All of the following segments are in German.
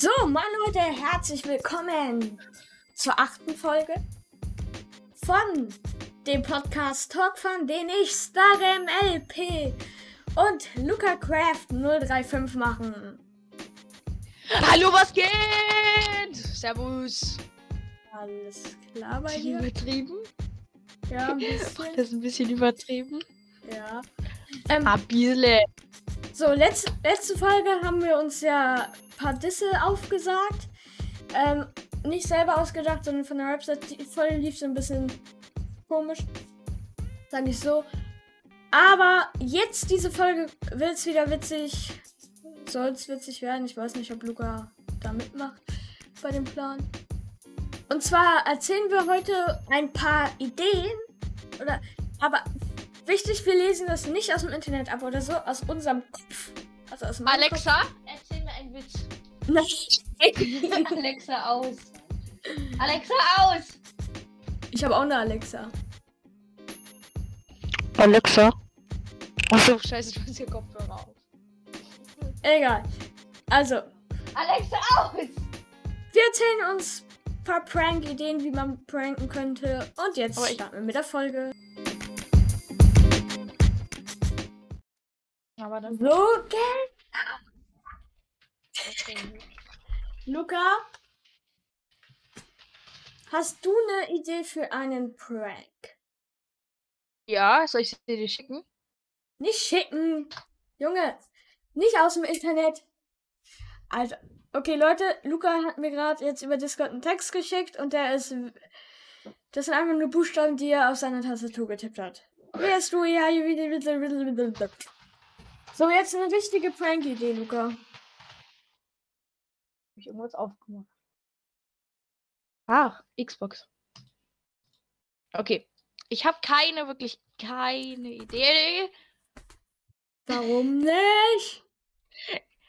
So, Mann, Leute, herzlich willkommen zur achten Folge von dem Podcast Talk von den ich Starem LP und Luca Craft 035 machen. Hallo, was geht? Servus. Alles klar bei dir? übertrieben? Ja, ein Das bisschen. ist ein bisschen übertrieben. Ja. Ähm, Abile. So, letzte, letzte Folge haben wir uns ja ein paar Disse aufgesagt. Ähm, nicht selber ausgedacht, sondern von der Website. Die Folge lief so ein bisschen komisch. Sag ich so. Aber jetzt diese Folge wird's wieder witzig. Soll's witzig werden. Ich weiß nicht, ob Luca da mitmacht bei dem Plan. Und zwar erzählen wir heute ein paar Ideen. Oder, aber wichtig, wir lesen das nicht aus dem Internet ab oder so, aus unserem Kopf. Also aus meinem Alexa, erzähl mir einen Witz. Kopf. Nein. Alexa aus. Alexa aus. Ich habe auch eine Alexa. Alexa. Achso, scheiße, du hast hier Kopfhörer auf. Egal. Also, Alexa aus. wir erzählen uns ein paar Prank-Ideen, wie man pranken könnte. Und jetzt Aber ich- starten wir mit der Folge. Aber dann. So, gell? Luca, hast du eine Idee für einen Prank? Ja, soll ich sie dir schicken? Nicht schicken. Junge, nicht aus dem Internet. Also, okay, Leute, Luca hat mir gerade jetzt über Discord einen Text geschickt und der ist. Das sind einfach nur Buchstaben, die er auf seiner Tastatur getippt hat. Wer ist du? Ja, So, jetzt eine richtige Prank-Idee, Luca. Hab ich irgendwas aufgemacht? Ach, Xbox. Okay. Ich habe keine, wirklich keine Idee. Warum nicht?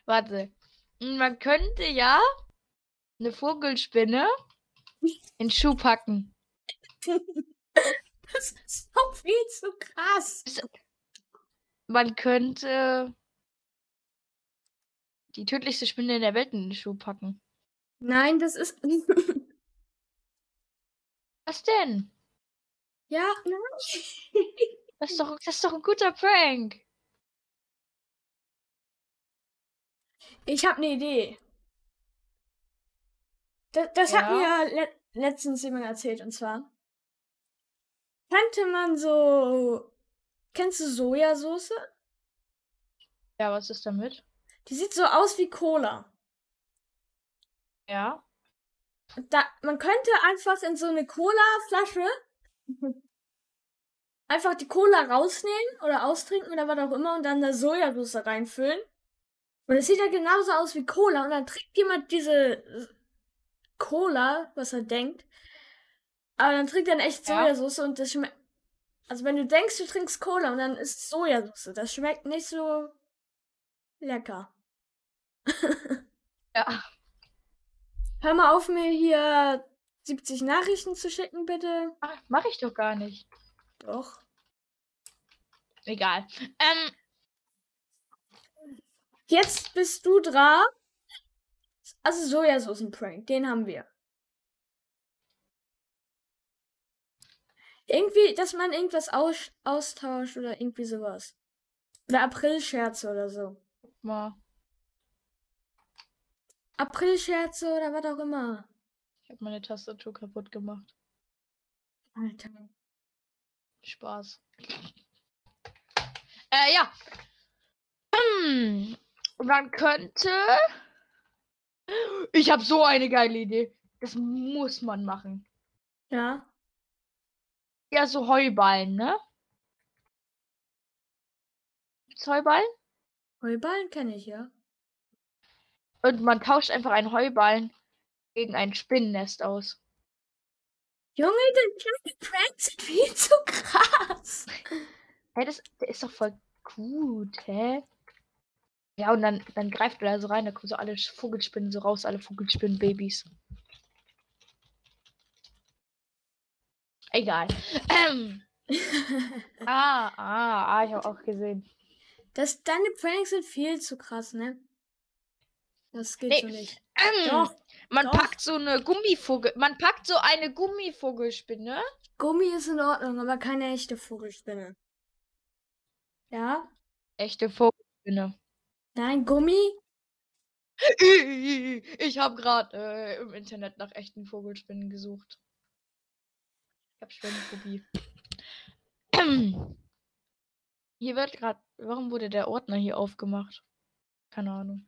Warte. Man könnte ja eine Vogelspinne in Schuh packen. Das ist doch viel zu krass. Man könnte die tödlichste Spinne in der Welt in den Schuh packen. Nein, das ist. Was denn? ja, nein. Das ist doch, das ist doch ein guter Prank. Ich habe eine Idee. Das, das hat Ja? mir le letztens jemand erzählt und zwar könnte man so kennst du Sojasauce? Ja, was ist damit? Die sieht so aus wie Cola. Ja. Da man könnte einfach in so eine Cola-Flasche einfach die Cola rausnehmen oder austrinken oder was auch immer und dann da Sojasauce reinfüllen. Und es sieht ja genauso aus wie Cola und dann trinkt jemand diese Cola, was er denkt. Aber dann trinkt er echt Ja. Sojasauce und das schmeckt. Also wenn du denkst, du trinkst Cola und dann ist Sojasauce, das schmeckt nicht so lecker. Ja. Hör mal auf, mir hier 70 Nachrichten zu schicken, bitte. Mach, mach ich doch gar nicht. Doch. Egal. Ähm, Jetzt bist du dran. Also Sojasaucen-Prank, den haben wir. Irgendwie, dass man irgendwas aus austauscht oder irgendwie sowas. Oder Aprilscherze oder so. mal. Aprilscherze oder was auch immer. Ich habe meine Tastatur kaputt gemacht. Alter. Spaß. Äh, ja. Hm. Man könnte. Ich habe so eine geile Idee. Das muss man machen. Ja. Ja, so Heuballen, ne? Gibt's Heuballen? Heuballen kenne ich, ja. Und man tauscht einfach einen Heuballen gegen ein Spinnennest aus. Junge, die Pranks sind viel zu krass. Hä, das der ist doch voll gut, hä? Ja, und dann, dann greift er da so rein, da kommen so alle Vogelspinnen so raus, alle Vogelspinnen-Babys. Egal. Ähm. ah, ah, ah, ich habe auch gesehen. Das, deine Pranks sind viel zu krass, ne? Das geht Nee. so nicht. Ähm, Doch, man doch. packt so eine Gummivogel. Man packt so eine Gummivogelspinne. Gummi ist in Ordnung, aber keine echte Vogelspinne. Ja? Echte Vogelspinne. Nein, Gummi? Ich habe gerade äh, im Internet nach echten Vogelspinnen gesucht. Ich habe Spinnenphobie. Hier wird gerade. Warum wurde der Ordner hier aufgemacht? Keine Ahnung.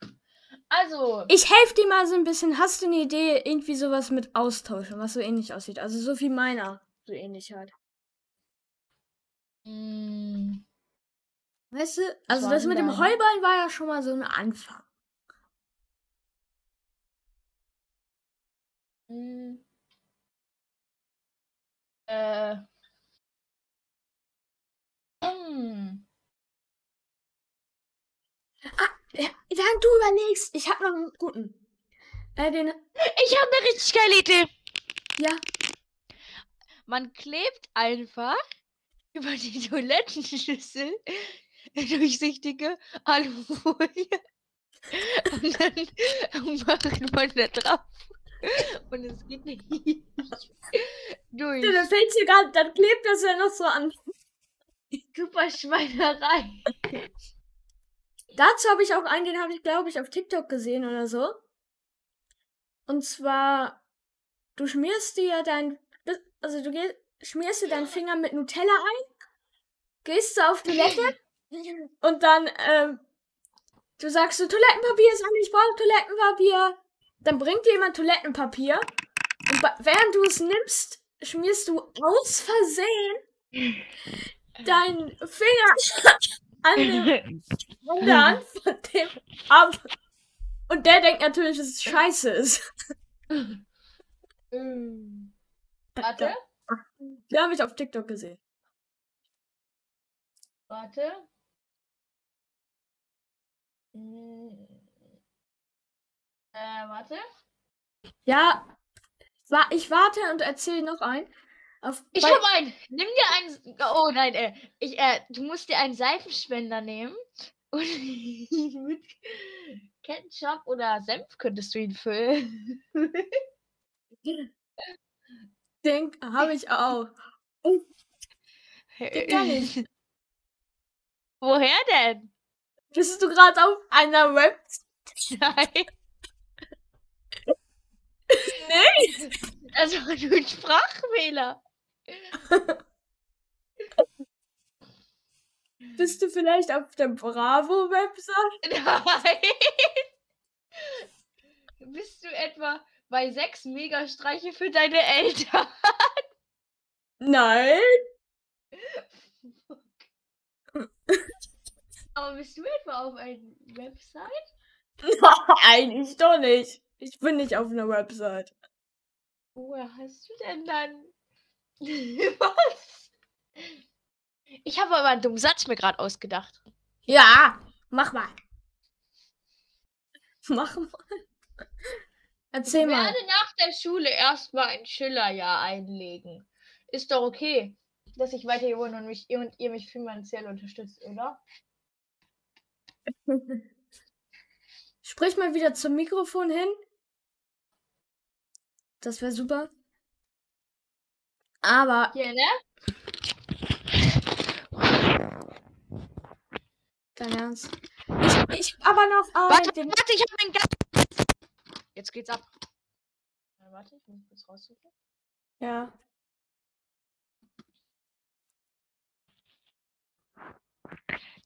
Also. Ich helfe dir mal so ein bisschen. Hast du eine Idee, irgendwie sowas mit austauschen, was so ähnlich aussieht? Also so wie meiner so ähnlich hat. mm, Weißt du? Also das mit dem? Heuballen war ja schon mal so ein Anfang. mm, äh. mm. Ja, während du überlegst, ich habe noch einen guten. Äh, den. Ich habe eine richtig geile Idee. Ja. Man klebt einfach über die Toilettenschüssel durchsichtige Alufolie. Und dann macht man da drauf. Und es geht nicht durch. Dann fällt dir gerade, dann klebt das ja noch so an. Super Schweinerei. Dazu habe ich auch einen, den habe ich, glaube ich, auf TikTok gesehen oder so. Und zwar, du schmierst dir dein, also du geh, schmierst dir deinen Finger mit Nutella ein, gehst du auf Toilette und dann, ähm, du sagst so, Toilettenpapier ist an, ich brauche Toilettenpapier. Dann bringt dir jemand Toilettenpapier und während du es nimmst, schmierst du aus Versehen deinen Finger an dem an der Hand von dem ab. Und der denkt natürlich, dass es scheiße ist. Ähm, Warte, Den habe ich auf TikTok gesehen. warte. Äh, warte. Ja, wa ich warte und erzähle noch einen. Auf, Ich bei- hab einen. Nimm dir einen. Oh nein, äh, ich, äh, du musst dir einen Seifenspender nehmen und mit Ketchup oder Senf könntest du ihn füllen. Den habe ich auch. Geht gar nicht. Woher denn? Bist du gerade auf einer Web? Nein. Nee. Das war nur ein Sprachfehler. Bist du vielleicht auf der Bravo-Website? Nein. Bist du etwa bei sechs Megastreiche für deine Eltern? Nein. Aber bist du etwa auf einer Website? Nein, ich doch nicht. Ich bin nicht auf einer Website. Woher hast du denn dann? Was? Ich habe aber einen dummen Satz mir gerade ausgedacht. Ja, mach mal. Mach mal. Erzähl ich mal. werde nach der Schule erstmal ein Schillerjahr einlegen. Ist doch okay, dass ich weiter hier wohne und, mich, ihr und ihr mich finanziell unterstützt, oder? Sprich mal wieder zum Mikrofon hin. Das wäre super. Aber Hier, ne? dein Ernst. Ich, ich aber noch äh, Warte, den, warte, ich habe meinen Gas. Jetzt geht's ab. Ja, warte, ich muss kurz raussuchen. ja.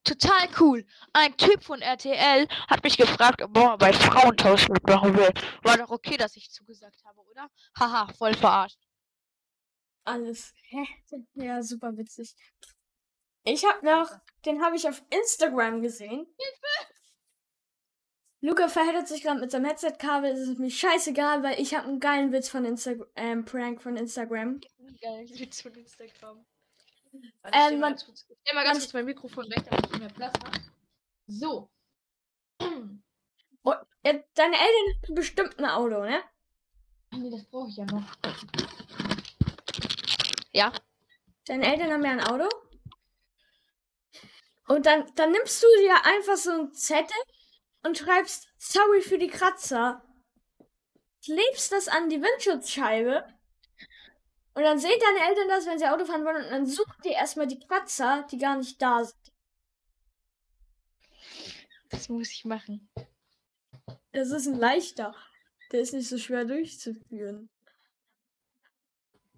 Total cool. Ein Typ von RTL hat mich gefragt, ob man bei Frauentausch mitmachen will. War doch okay, dass ich zugesagt habe, oder? Haha, voll verarscht. Alles. Hä? Ja, super witzig. Ich hab noch, den habe ich auf Instagram gesehen. Luca verheddert sich gerade mit seinem Headset-Kabel. Es ist mir scheißegal, weil ich habe einen geilen Witz von Instagram, ähm, Prank von Instagram. Geil, Witz von Instagram. Ähm, stell mal man- ganz kurz- ich stell mal ganz kurz mein Mikrofon weg, damit ich mehr Platz habe. So. Ja, deine Eltern haben bestimmt ein Auto, ne? Nee, das brauche ich ja noch. Ja. Deine Eltern haben ja ein Auto. Und dann, dann nimmst du dir einfach so einen Zettel und schreibst sorry für die Kratzer. Klebst das an die Windschutzscheibe. Und dann sehen deine Eltern das, wenn sie Auto fahren wollen. Und dann sucht ihr erstmal die Kratzer, die gar nicht da sind. Das muss ich machen. Das ist ein leichter. Der ist nicht so schwer durchzuführen.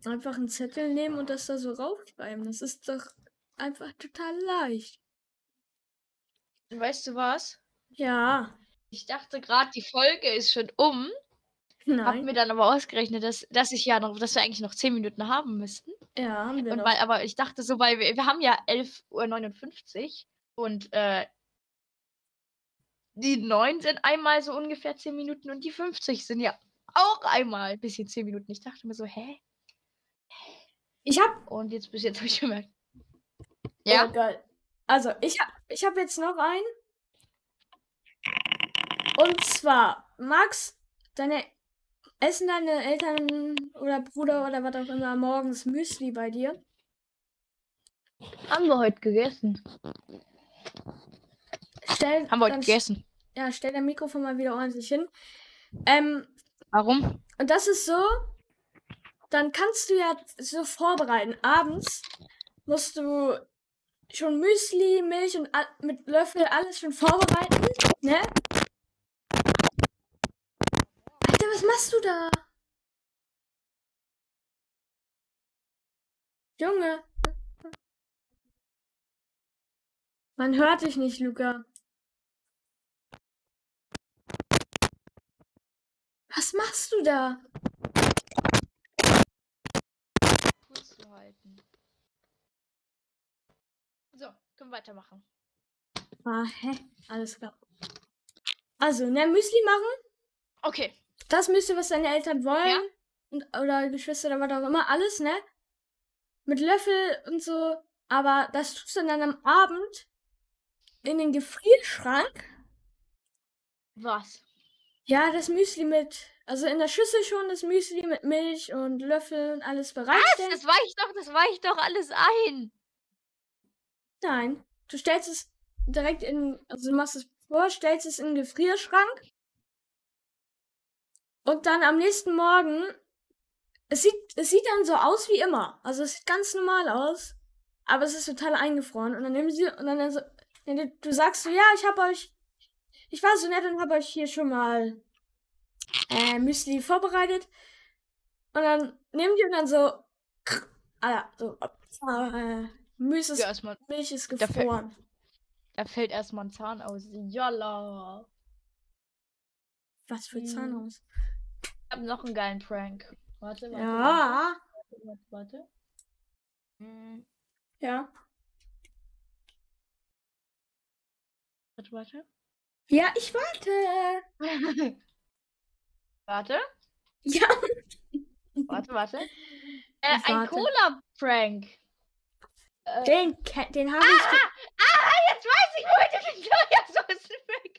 Einfach einen Zettel nehmen und das da so raufschreiben. Das ist doch einfach total leicht. Weißt du was? Ja. Ich dachte gerade, die Folge ist schon um. Hab Nein. mir dann aber ausgerechnet, dass, dass ich ja noch, dass wir eigentlich noch 10 Minuten haben müssten. Ja, haben wir Und noch. weil, aber ich dachte so, weil wir, wir haben ja 11.59 Uhr und äh, die 9 sind einmal so ungefähr 10 Minuten und die 50 sind ja auch einmal ein bisschen 10 Minuten. Ich dachte mir so, hä? Ich hab. Und jetzt bis jetzt habe ich gemerkt. Ja. Oh, geil. Also, ich hab, ich hab jetzt noch einen. Und zwar, Max, deine. Essen deine Eltern oder Bruder oder was auch immer morgens Müsli bei dir? haben wir heute gegessen. Stell, Haben wir heute gegessen. Ja, stell dein Mikrofon mal wieder ordentlich hin. Ähm, Warum? und das ist so, dann kannst du ja so vorbereiten. Abends musst du schon Müsli, Milch und mit Löffel alles schon vorbereiten, ne? Alter, was machst du da? Junge. Man hört dich nicht, Luca. Was machst du da? Kurz zu halten. So, können wir weitermachen. Ah, hä? Alles klar. Also, ne, Müsli machen. Okay. Das Müsli, was deine Eltern wollen. Ja. Und, oder Geschwister oder was auch immer. Alles, ne? Mit Löffel und so. Aber das tust du dann am Abend in den Gefrierschrank. Was? Ja, das Müsli mit. Also in der Schüssel schon das Müsli mit Milch und Löffel und alles Was? bereitstellen. Das weicht doch, das weicht doch alles ein. Nein. Du stellst es direkt in. Also du machst es vor, stellst es in den Gefrierschrank. Und dann am nächsten Morgen. Es sieht, es sieht dann so aus wie immer. Also es sieht ganz normal aus. Aber es ist total eingefroren. Und dann nehmen sie. Und dann so. Du sagst so, ja, ich hab euch. Ich war so nett und hab euch hier schon mal äh, Müsli vorbereitet. Und dann nehmen die und dann so. Ah ja, so. Äh, Müsli ist Ja, erstmal, Milch ist Da fällt- gefroren. da fällt erstmal ein Zahn aus. Jalla. Was für Hm. Zahn aus. Ich hab noch einen geilen Prank. Warte, warte. Ja. Warte, warte, warte. Hm, Ja. warte, warte. Ja, ich warte. warte, Ja. warte, warte. Äh, Ich ein. Cola-Prank. Äh, Den, den habe ich. ge- ah, jetzt weiß ich, wo ich den Sojasoßen-Prank.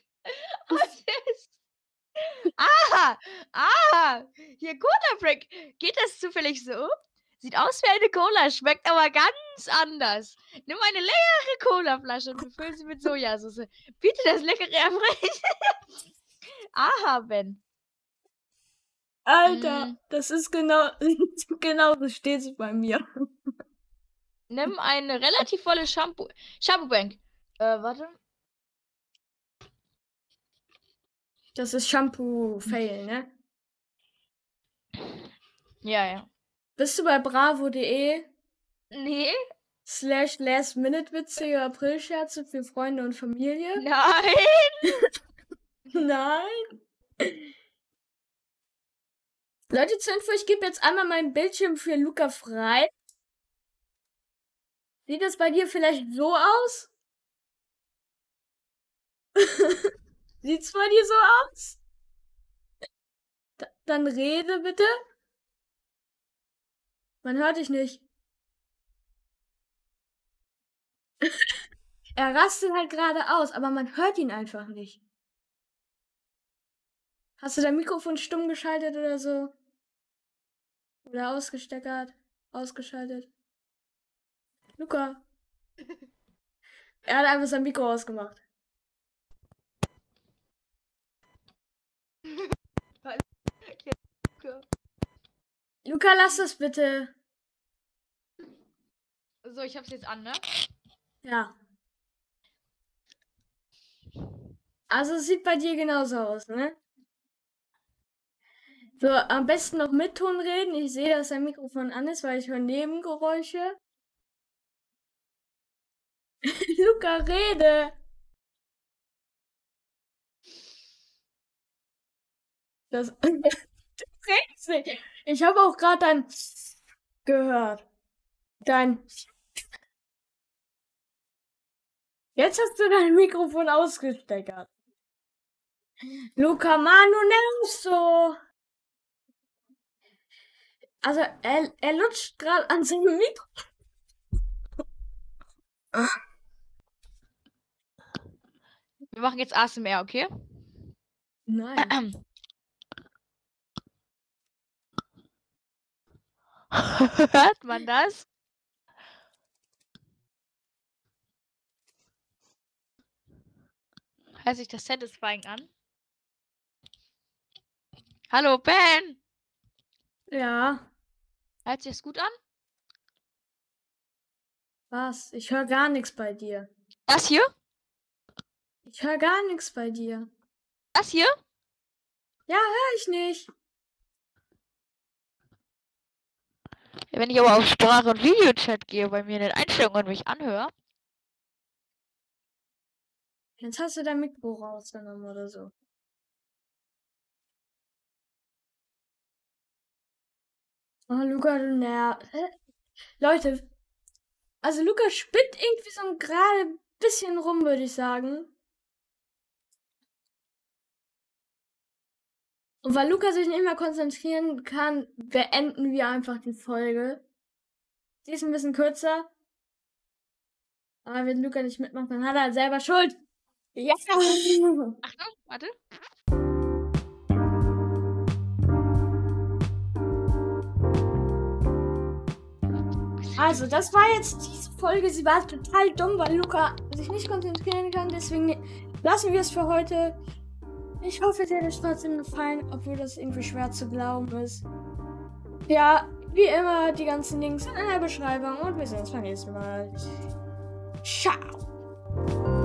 Was ist? Ah, ah, hier Cola-Prank. Geht das zufällig so? Sieht aus wie eine Cola, schmeckt aber ganz anders. Nimm eine leckere Cola-Flasche und befüll sie mit Sojasauce. Bitte das leckere Erfrisch. Aha, Ben. Alter, Mm. das ist genau. genau so steht es bei mir. Nimm eine relativ volle Shampoo. Shampoo-Bank. Äh, warte. Das ist Shampoo-Fail, ne? Ja, ja. Bist du bei bravo.de Nee, slash last minute witzige Aprilscherze für Freunde und Familie? nein. Nein. Leute, zur Info, ich gebe jetzt einmal meinen Bildschirm für Luca frei. Sieht das bei dir vielleicht so aus? Sieht's bei dir so aus? Da, dann rede bitte. Man hört dich nicht. er rastet halt gerade aus, aber man hört ihn einfach nicht. Hast du dein Mikrofon stumm geschaltet oder so? Oder ausgesteckert? Ausgeschaltet? Luca. er hat einfach sein Mikro ausgemacht. Luca. Luca, lass das bitte. So, ich hab's jetzt an, ne? Ja. Also es sieht bei dir genauso aus, ne? So, am besten noch mit Ton reden. Ich sehe, dass dein Mikrofon an ist, weil ich höre Nebengeräusche. Luca, rede! Das. redest nicht. Ich habe auch gerade dein gehört. Dein. Jetzt hast du dein Mikrofon ausgesteckert. Luca, nervst so. Also, er, er lutscht gerade an seinem Mikro. Wir machen jetzt ASMR, okay? Nein. Hört man das? Hört sich das satisfying an? Hallo, Ben! Ja. Hört sich das gut an? Was? Ich höre gar nichts bei dir. Das hier? Ich höre gar nichts bei dir. Das hier? Ja, höre ich nicht. Wenn ich aber auf Sprache- und Videochat gehe, bei mir in den Einstellungen und mich anhöre. Jetzt hast du dein Mikro rausgenommen oder so. Oh, Luca, du nerv. Leute, also Luca spinnt irgendwie so gerade bisschen rum, würde ich sagen. Und weil Luca sich nicht mehr konzentrieren kann, beenden wir einfach die Folge. Sie ist ein bisschen kürzer. Aber wenn Luca nicht mitmacht, dann hat er halt selber Schuld. Ja. Achtung, warte. Also, das war jetzt diese Folge. Sie war total dumm, weil Luca sich nicht konzentrieren kann. Deswegen lassen wir es für heute. Ich hoffe, dir hat es trotzdem gefallen, obwohl das irgendwie schwer zu glauben ist. Ja, wie immer, die ganzen Links in der Beschreibung und wir sehen uns beim nächsten Mal. Ciao.